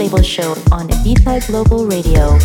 Label Show on Ibiza Global Radio.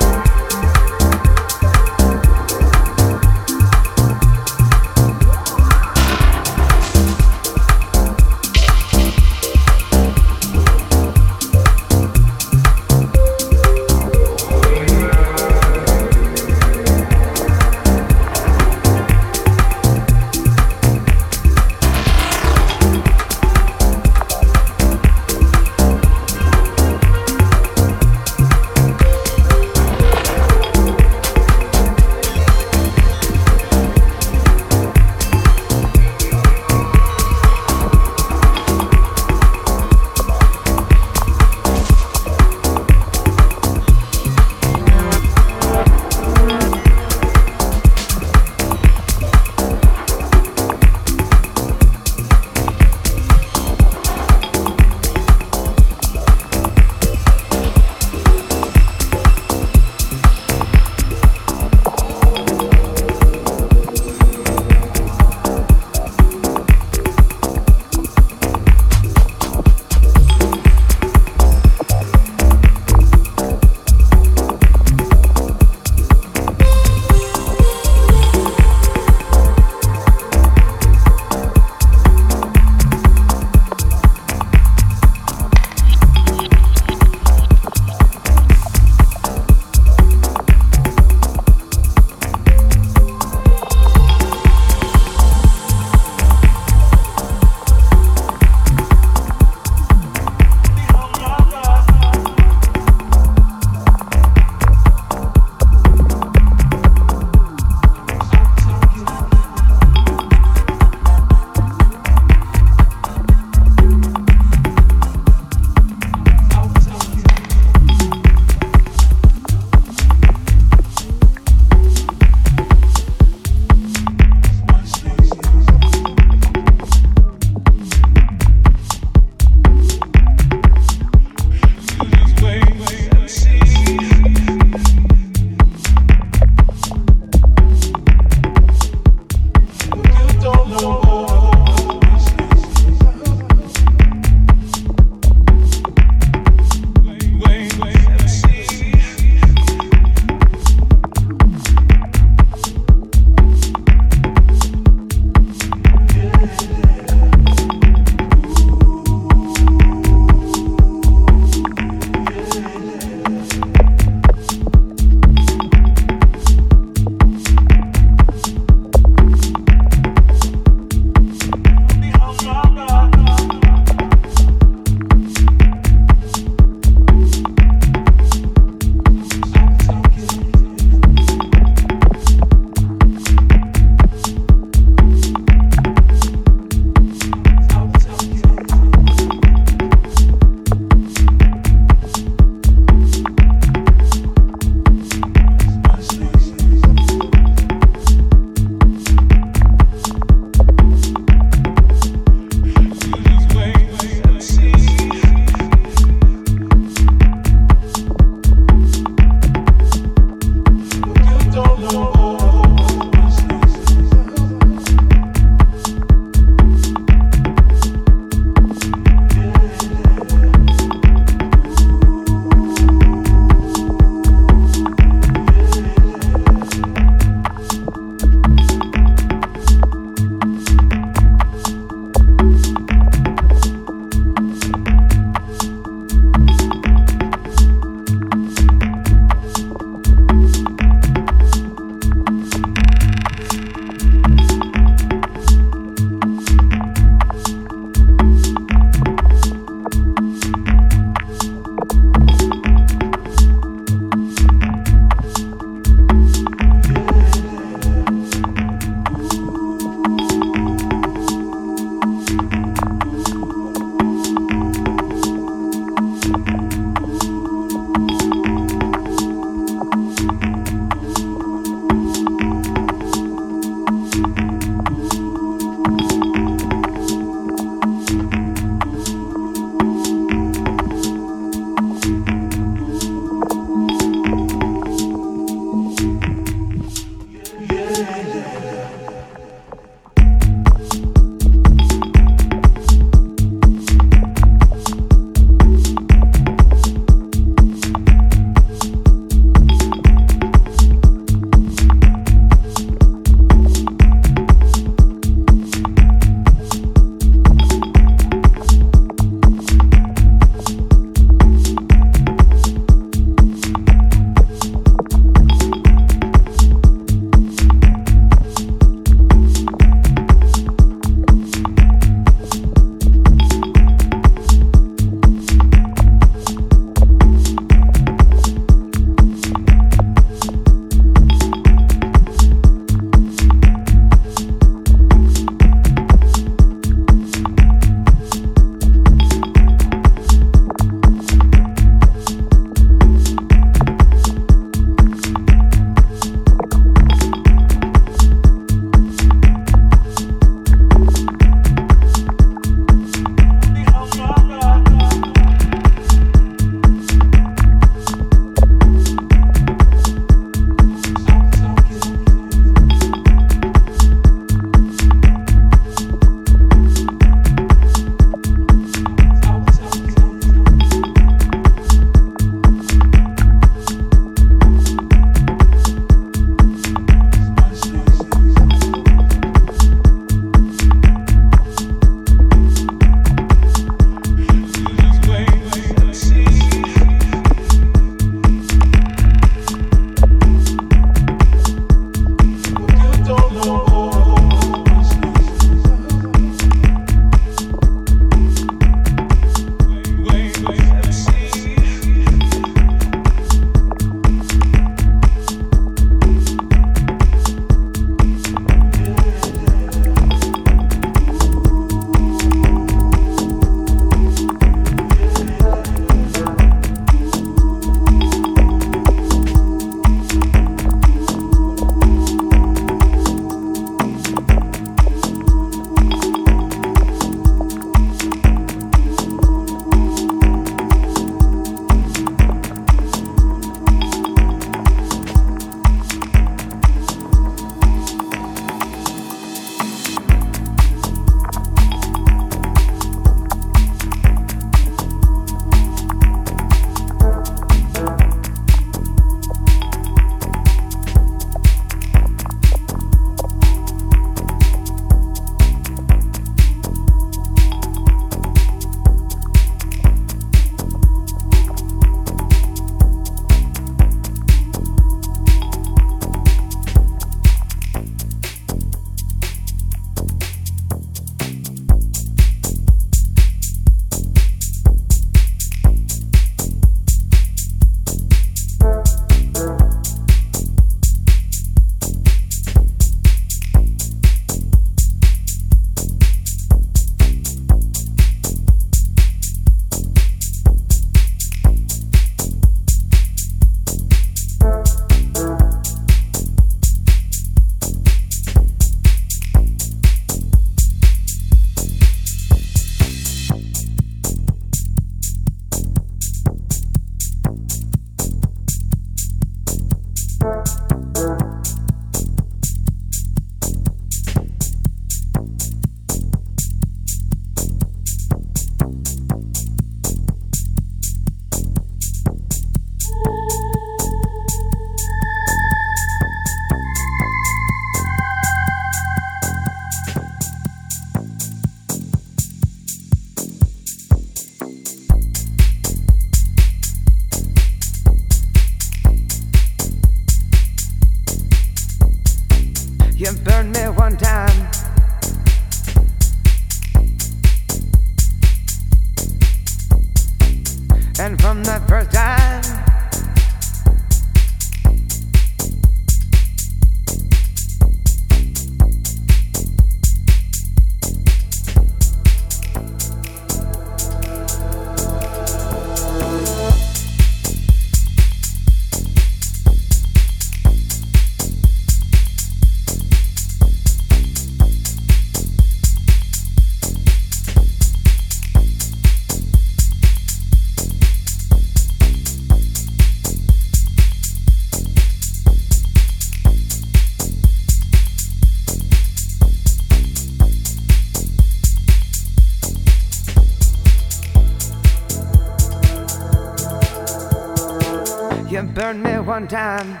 Burned me one time,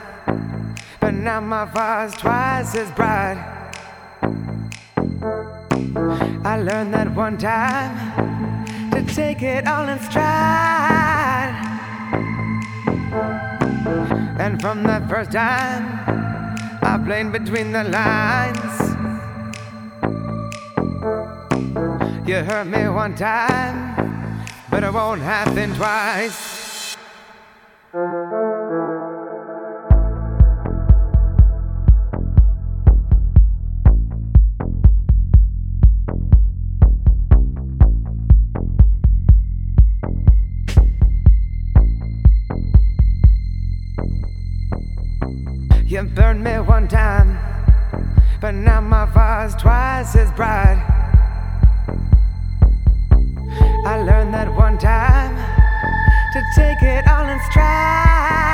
but now my fire's twice as bright. I learned that one time to take it all in stride. And from that first time, I played between the lines. You hurt me one time, but it won't happen twice. Twice as bright. I learned that one time to take it all in stride.